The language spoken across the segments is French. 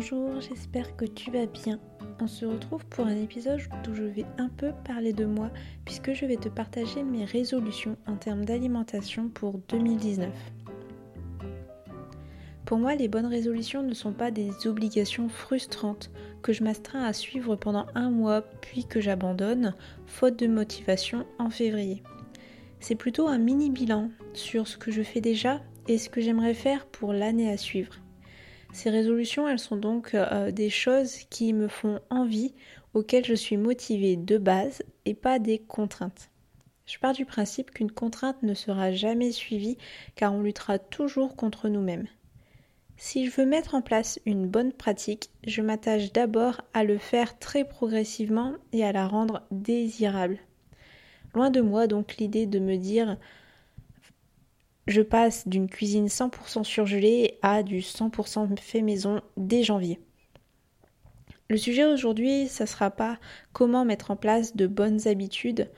Bonjour, j'espère que tu vas bien. On se retrouve pour un épisode où je vais un peu parler de moi puisque je vais te partager mes résolutions en termes d'alimentation pour 2019. Pour moi, les bonnes résolutions ne sont pas des obligations frustrantes que je m'astreins à suivre pendant un mois puis que j'abandonne, faute de motivation, en février. C'est plutôt un mini bilan sur ce que je fais déjà et ce que j'aimerais faire pour l'année à suivre. Ces résolutions, elles sont donc euh, des choses qui me font envie, auxquelles je suis motivée de base et pas des contraintes. Je pars du principe qu'une contrainte ne sera jamais suivie car on luttera toujours contre nous-mêmes. Si je veux mettre en place une bonne pratique, je m'attache d'abord à le faire très progressivement et à la rendre désirable. Loin de moi donc l'idée de me dire je passe d'une cuisine 100% surgelée à du 100% fait maison dès janvier. Le sujet aujourd'hui, ça sera pas comment mettre en place de bonnes habitudes.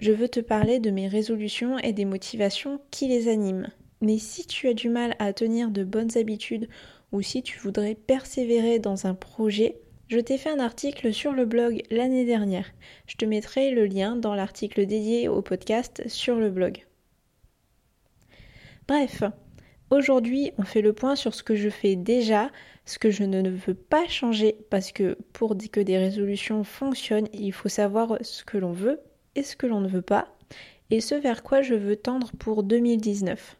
Je veux te parler de mes résolutions et des motivations qui les animent. Mais si tu as du mal à tenir de bonnes habitudes ou si tu voudrais persévérer dans un projet, je t'ai fait un article sur le blog l'année dernière. Je te mettrai le lien dans l'article dédié au podcast sur le blog. Bref, aujourd'hui on fait le point sur ce que je fais déjà, ce que je ne veux pas changer, parce que pour que des résolutions fonctionnent, il faut savoir ce que l'on veut et ce que l'on ne veut pas, et ce vers quoi je veux tendre pour 2019.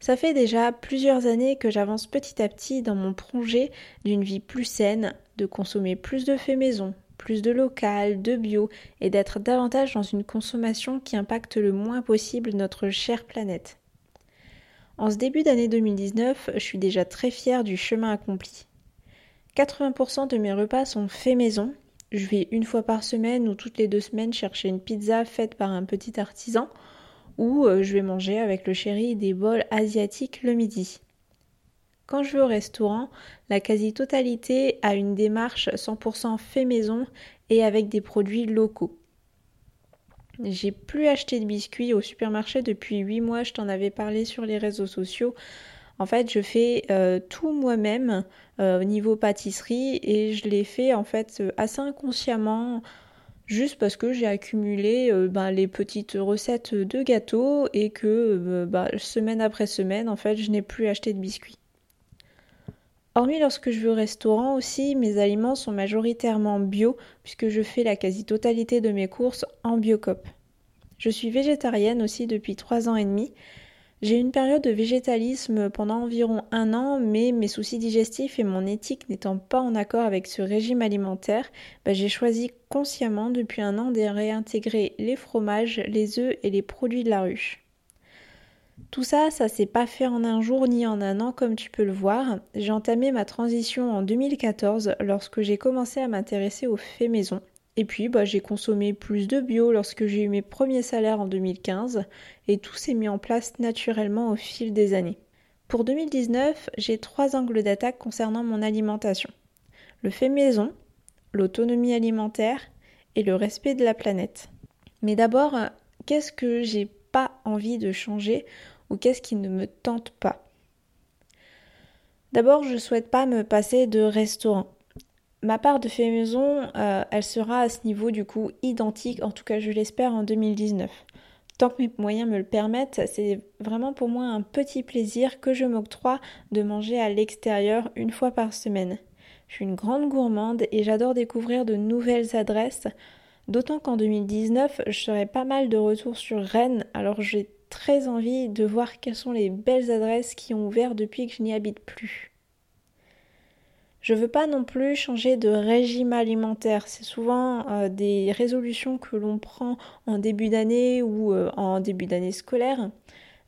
Ça fait déjà plusieurs années que j'avance petit à petit dans mon projet d'une vie plus saine, de consommer plus de faits maison, plus de local, de bio et d'être davantage dans une consommation qui impacte le moins possible notre chère planète. En ce début d'année 2019, je suis déjà très fière du chemin accompli. 80% de mes repas sont faits maison. Je vais une fois par semaine ou toutes les deux semaines chercher une pizza faite par un petit artisan ou euh, je vais manger avec le chéri des bols asiatiques le midi. Quand je vais au restaurant, la quasi-totalité a une démarche 100% fait maison et avec des produits locaux. J'ai plus acheté de biscuits au supermarché depuis 8 mois, je t'en avais parlé sur les réseaux sociaux. En fait, je fais euh, tout moi-même euh, au niveau pâtisserie et je l'ai fait en fait euh, assez inconsciemment juste parce que j'ai accumulé ben, les petites recettes de gâteaux et que bah, semaine après semaine en fait je n'ai plus acheté de biscuits. Hormis lorsque je vais au restaurant aussi, mes aliments sont majoritairement bio puisque je fais la quasi-totalité de mes courses en biocop. Je suis végétarienne aussi depuis trois ans et demi. J'ai eu une période de végétalisme pendant environ un an, mais mes soucis digestifs et mon éthique n'étant pas en accord avec ce régime alimentaire, bah, j'ai choisi consciemment depuis un an de réintégrer les fromages, les œufs et les produits de la ruche. Tout ça, ça s'est pas fait en un jour ni en un an comme tu peux le voir. J'ai entamé ma transition en 2014 lorsque j'ai commencé à m'intéresser aux faits maison. Et puis bah, j'ai consommé plus de bio lorsque j'ai eu mes premiers salaires en 2015 et tout s'est mis en place naturellement au fil des années. Pour 2019, j'ai trois angles d'attaque concernant mon alimentation. Le fait maison, l'autonomie alimentaire et le respect de la planète. Mais d'abord, qu'est-ce que j'ai pas envie de changer ou qu'est-ce qui ne me tente pas D'abord, je ne souhaite pas me passer de restaurant. Ma part de fait maison, euh, elle sera à ce niveau du coup identique, en tout cas je l'espère en 2019. Tant que mes moyens me le permettent, c'est vraiment pour moi un petit plaisir que je m'octroie de manger à l'extérieur une fois par semaine. Je suis une grande gourmande et j'adore découvrir de nouvelles adresses, d'autant qu'en 2019, je serai pas mal de retour sur Rennes, alors j'ai très envie de voir quelles sont les belles adresses qui ont ouvert depuis que je n'y habite plus. Je veux pas non plus changer de régime alimentaire. C'est souvent euh, des résolutions que l'on prend en début d'année ou euh, en début d'année scolaire.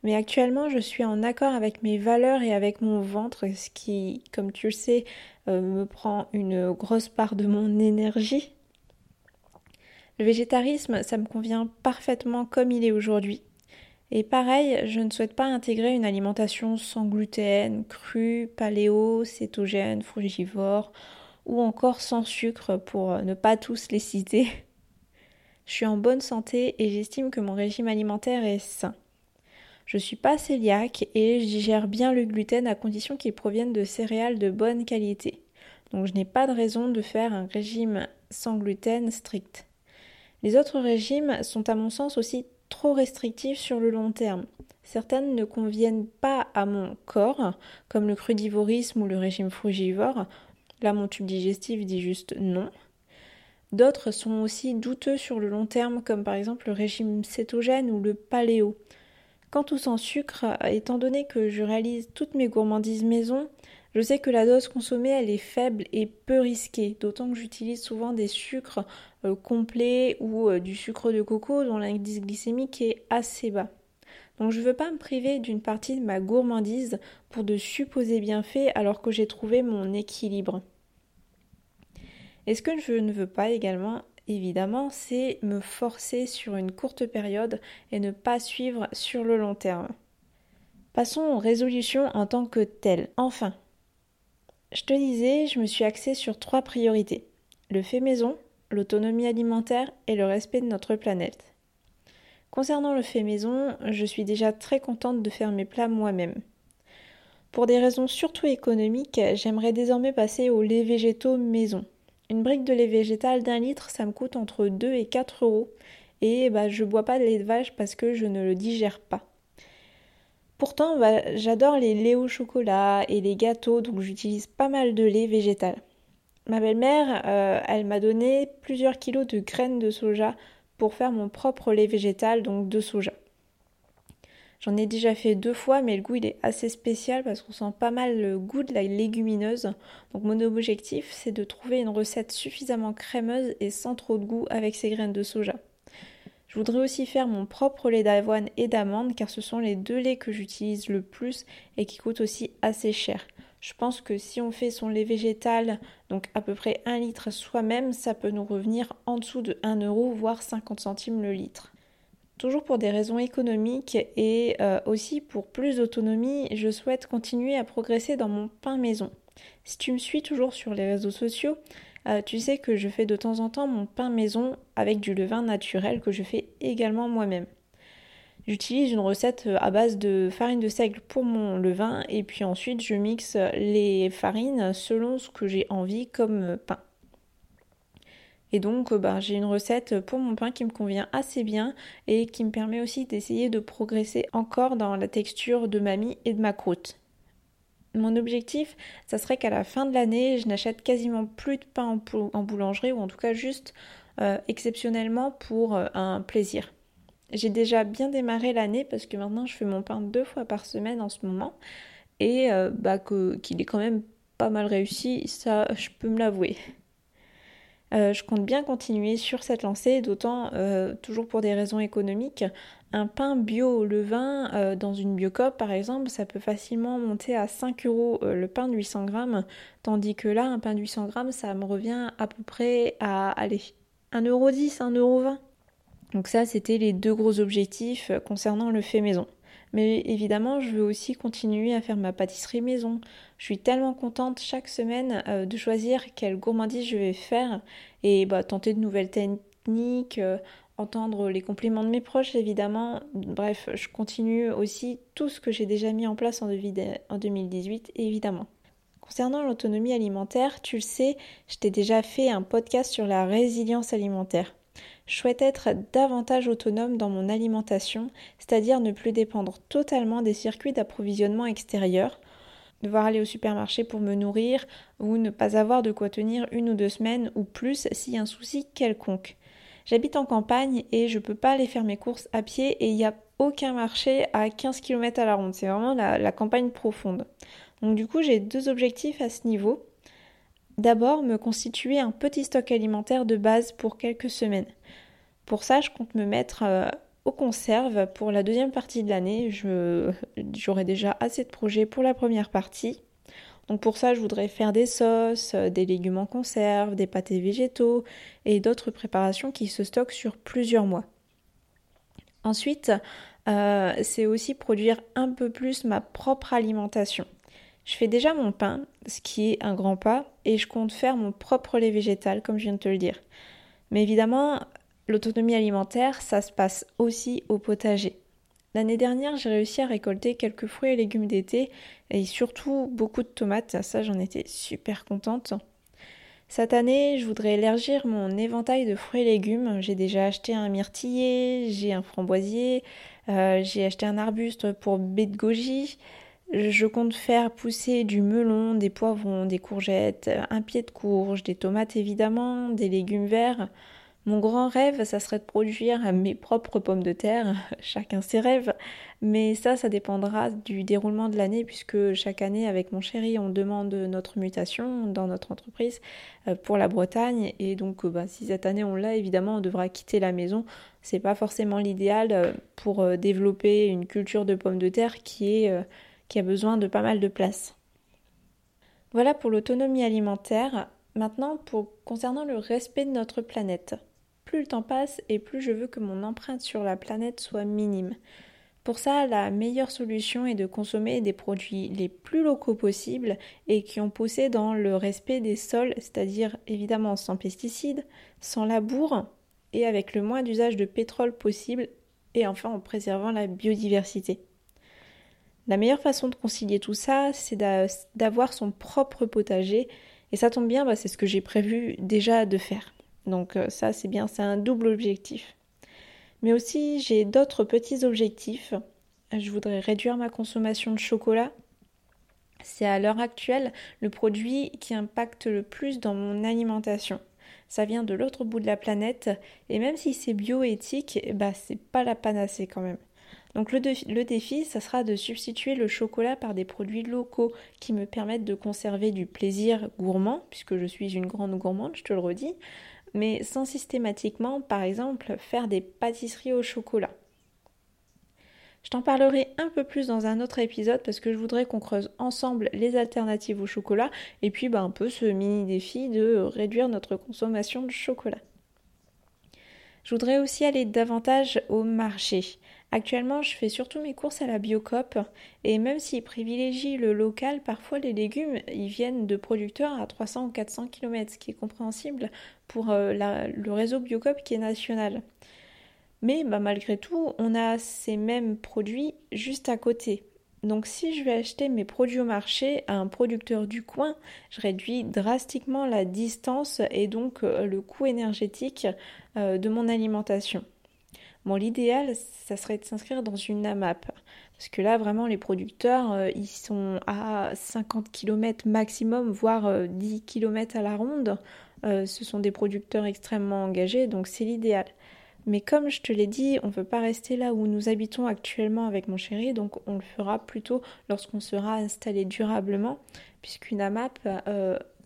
Mais actuellement, je suis en accord avec mes valeurs et avec mon ventre, ce qui, comme tu le sais, euh, me prend une grosse part de mon énergie. Le végétarisme, ça me convient parfaitement comme il est aujourd'hui. Et pareil, je ne souhaite pas intégrer une alimentation sans gluten, crue, paléo, cétogène, frugivore ou encore sans sucre pour ne pas tous les citer. Je suis en bonne santé et j'estime que mon régime alimentaire est sain. Je suis pas cœliaque et je digère bien le gluten à condition qu'il provienne de céréales de bonne qualité. Donc je n'ai pas de raison de faire un régime sans gluten strict. Les autres régimes sont à mon sens aussi trop restrictifs sur le long terme. Certaines ne conviennent pas à mon corps, comme le crudivorisme ou le régime frugivore. Là, mon tube digestif dit juste non. D'autres sont aussi douteux sur le long terme, comme par exemple le régime cétogène ou le paléo. Quant au sans sucre, étant donné que je réalise toutes mes gourmandises maison, je sais que la dose consommée elle est faible et peu risquée, d'autant que j'utilise souvent des sucres euh, complets ou euh, du sucre de coco dont l'indice glycémique est assez bas. Donc je ne veux pas me priver d'une partie de ma gourmandise pour de supposés bienfaits alors que j'ai trouvé mon équilibre. Et ce que je ne veux pas également, évidemment, c'est me forcer sur une courte période et ne pas suivre sur le long terme. Passons aux résolutions en tant que telles. Enfin, je te disais, je me suis axée sur trois priorités. Le fait maison, l'autonomie alimentaire et le respect de notre planète. Concernant le fait maison, je suis déjà très contente de faire mes plats moi-même. Pour des raisons surtout économiques, j'aimerais désormais passer au lait végétaux maison. Une brique de lait végétal d'un litre, ça me coûte entre 2 et 4 euros. Et bah, je bois pas de lait de vache parce que je ne le digère pas. Pourtant, bah, j'adore les laits au chocolat et les gâteaux, donc j'utilise pas mal de lait végétal. Ma belle-mère, euh, elle m'a donné plusieurs kilos de graines de soja pour faire mon propre lait végétal, donc de soja. J'en ai déjà fait deux fois, mais le goût il est assez spécial parce qu'on sent pas mal le goût de la légumineuse. Donc mon objectif, c'est de trouver une recette suffisamment crémeuse et sans trop de goût avec ces graines de soja. Je voudrais aussi faire mon propre lait d'avoine et d'amande car ce sont les deux laits que j'utilise le plus et qui coûtent aussi assez cher. Je pense que si on fait son lait végétal, donc à peu près 1 litre soi-même, ça peut nous revenir en dessous de 1 euro, voire 50 centimes le litre. Toujours pour des raisons économiques et euh, aussi pour plus d'autonomie, je souhaite continuer à progresser dans mon pain maison. Si tu me suis toujours sur les réseaux sociaux, euh, tu sais que je fais de temps en temps mon pain maison avec du levain naturel que je fais également moi-même. J'utilise une recette euh, à base de farine de seigle pour mon levain et puis ensuite je mixe les farines selon ce que j'ai envie comme pain. Et donc bah, j'ai une recette pour mon pain qui me convient assez bien et qui me permet aussi d'essayer de progresser encore dans la texture de ma mie et de ma croûte. Mon objectif, ça serait qu'à la fin de l'année, je n'achète quasiment plus de pain en, boulangerie, ou en tout cas juste euh, exceptionnellement pour euh, un plaisir. J'ai déjà bien démarré l'année parce que maintenant je fais mon pain deux fois par semaine en ce moment et euh, bah, qu'il est quand même pas mal réussi, ça je peux me l'avouer. Je compte bien continuer sur cette lancée, d'autant toujours pour des raisons économiques un pain bio au levain euh, dans une biocop par exemple, ça peut facilement monter à 5 euros euh, le pain de 800 grammes, tandis que là, un pain de 800 grammes, ça me revient à peu près à, allez, 1,10€, 1,20€. Donc ça, c'était les deux gros objectifs euh, concernant le fait maison. Mais évidemment, je veux aussi continuer à faire ma pâtisserie maison. Je suis tellement contente chaque semaine de choisir quelle gourmandise je vais faire et bah, tenter de nouvelles techniques, entendre les compliments de mes proches évidemment. Bref, je continue aussi tout ce que j'ai déjà mis en place en 2018 évidemment. Concernant l'autonomie alimentaire, tu le sais, je t'ai déjà fait un podcast sur la résilience alimentaire. Je souhaite être davantage autonome dans mon alimentation, c'est-à-dire ne plus dépendre totalement des circuits d'approvisionnement extérieurs, devoir aller au supermarché pour me nourrir ou ne pas avoir de quoi tenir une ou deux semaines ou plus a un souci quelconque. J'habite en campagne et je peux pas aller faire mes courses à pied et il n'y a aucun marché à 15 km à la ronde. C'est vraiment la, campagne profonde. Donc du coup, j'ai deux objectifs à ce niveau. D'abord, me constituer un petit stock alimentaire de base pour quelques semaines. Pour ça, je compte me mettre euh, aux conserves pour la deuxième partie de l'année. J'aurai déjà assez de projets pour la première partie. Donc pour ça, je voudrais faire des sauces, euh, des légumes en conserve, des pâtés végétaux et d'autres préparations qui se stockent sur plusieurs mois. Ensuite, euh, c'est aussi produire un peu plus ma propre alimentation. Je fais déjà mon pain, ce qui est un grand pas, et je compte faire mon propre lait végétal, comme je viens de te le dire. Mais évidemment, l'autonomie alimentaire, ça se passe aussi au potager. L'année dernière, j'ai réussi à récolter quelques fruits et légumes d'été et surtout beaucoup de tomates. Ça, j'en étais super contente. Cette année, je voudrais élargir mon éventail de fruits et légumes. J'ai déjà acheté un myrtillier, j'ai un framboisier, euh, j'ai acheté un arbuste pour baie de goji. Je compte faire pousser du melon, des poivrons, des courgettes, un pied de courge, des tomates évidemment, des légumes verts. Mon grand rêve, ça serait de produire mes propres pommes de terre, chacun ses rêves, mais ça, ça dépendra du déroulement de l'année, puisque chaque année, avec mon chéri, on demande notre mutation dans notre entreprise euh, pour la Bretagne, et donc euh, bah, si cette année on l'a, évidemment, on devra quitter la maison. C'est pas forcément l'idéal euh, pour développer une culture de pommes de terre qui, est, qui a besoin de pas mal de place. Voilà pour l'autonomie alimentaire. Maintenant, concernant le respect de notre planète plus le temps passe et plus je veux que mon empreinte sur la planète soit minime. Pour ça, la meilleure solution est de consommer des produits les plus locaux possibles et qui ont poussé dans le respect des sols, c'est-à-dire évidemment sans pesticides, sans labour et avec le moins d'usage de pétrole possible et enfin en préservant la biodiversité. La meilleure façon de concilier tout ça, c'est d'avoir son propre potager et ça tombe bien, bah, c'est ce que j'ai prévu déjà de faire. Donc euh, ça c'est bien, c'est un double objectif. Mais aussi j'ai d'autres petits objectifs. Je voudrais réduire ma consommation de chocolat. C'est à l'heure actuelle le produit qui impacte le plus dans mon alimentation. Ça vient de l'autre bout de la planète et même si c'est bioéthique, bah c'est pas la panacée quand même. Donc le, défi, ça sera de substituer le chocolat par des produits locaux qui me permettent de conserver du plaisir gourmand, puisque je suis une grande gourmande, je te le redis, mais sans systématiquement, par exemple, faire des pâtisseries au chocolat. Je t'en parlerai un peu plus dans un autre épisode parce que je voudrais qu'on creuse ensemble les alternatives au chocolat et puis bah, un peu ce mini défi de réduire notre consommation de chocolat. Je voudrais aussi aller davantage au marché. Actuellement, je fais surtout mes courses à la Biocop et même s'ils privilégient le local, parfois les légumes, ils viennent de producteurs à 300 ou 400 km, ce qui est compréhensible pour euh, le réseau Biocop qui est national. Mais bah, malgré tout, on a ces mêmes produits juste à côté. Donc si je vais acheter mes produits au marché à un producteur du coin, je réduis drastiquement la distance et donc euh, le coût énergétique euh, de mon alimentation. Bon, l'idéal, ça serait de s'inscrire dans une AMAP. Parce que là, vraiment, les producteurs, euh, ils sont à 50 km maximum, voire 10 euh, km à la ronde. Euh, ce sont des producteurs extrêmement engagés, donc c'est l'idéal. Mais comme je te l'ai dit, on ne peut pas rester là où nous habitons actuellement avec mon chéri, donc on le fera plutôt lorsqu'on sera installé durablement, puisqu'une AMAP,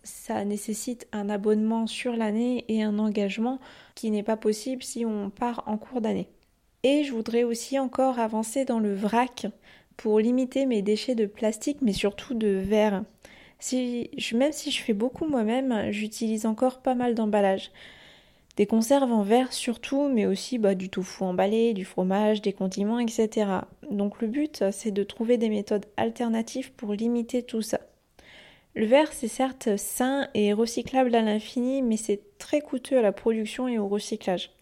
ça nécessite un abonnement sur l'année et un engagement qui n'est pas possible si on part en cours d'année. Et je voudrais aussi encore avancer dans le vrac pour limiter mes déchets de plastique mais surtout de verre. Même si je fais beaucoup moi-même, j'utilise encore pas mal d'emballages. Des conserves en verre surtout, mais aussi bah, du tofu emballé, du fromage, des condiments, etc. Donc le but, c'est de trouver des méthodes alternatives pour limiter tout ça. Le verre, c'est certes sain et recyclable à l'infini, mais c'est très coûteux à la production et au recyclage.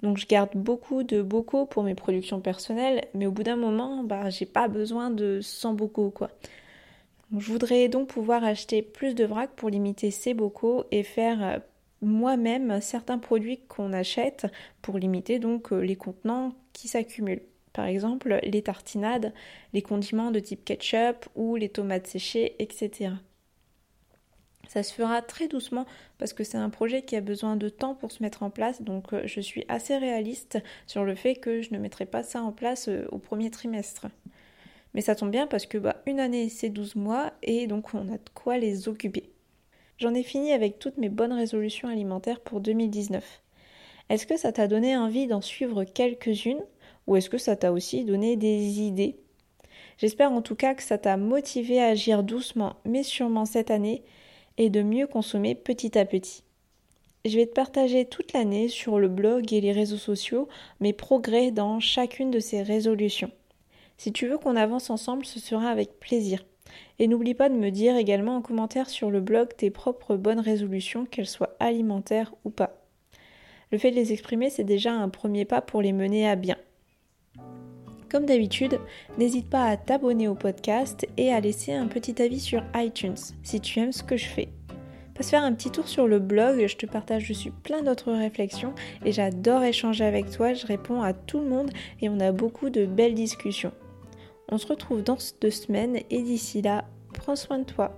Donc je garde beaucoup de bocaux pour mes productions personnelles, mais au bout d'un moment, bah j'ai pas besoin de 100 bocaux quoi. je voudrais donc pouvoir acheter plus de vrac pour limiter ces bocaux et faire euh, moi-même certains produits qu'on achète pour limiter donc euh, les contenants qui s'accumulent. Par exemple, les tartinades, les condiments de type ketchup ou les tomates séchées, etc. Ça se fera très doucement parce que c'est un projet qui a besoin de temps pour se mettre en place, donc euh, je suis assez réaliste sur le fait que je ne mettrai pas ça en place euh, au premier trimestre. Mais ça tombe bien parce que bah, une année c'est 12 mois et donc on a de quoi les occuper. J'en ai fini avec toutes mes bonnes résolutions alimentaires pour 2019. Est-ce que ça t'a donné envie d'en suivre quelques-unes ou est-ce que ça t'a aussi donné des idées? J'espère en tout cas que ça t'a motivé à agir doucement mais sûrement cette année et de mieux consommer petit à petit. Je vais te partager toute l'année sur le blog et les réseaux sociaux mes progrès dans chacune de ces résolutions. Si tu veux qu'on avance ensemble, ce sera avec plaisir. Et n'oublie pas de me dire également en commentaire sur le blog tes propres bonnes résolutions, qu'elles soient alimentaires ou pas. Le fait de les exprimer, c'est déjà un premier pas pour les mener à bien. Comme d'habitude, n'hésite pas à t'abonner au podcast et à laisser un petit avis sur iTunes si tu aimes ce que je fais. Passe faire un petit tour sur le blog, je te partage dessus plein d'autres réflexions et j'adore échanger avec toi, je réponds à tout le monde et on a beaucoup de belles discussions. On se retrouve dans deux semaines et d'ici là, prends soin de toi.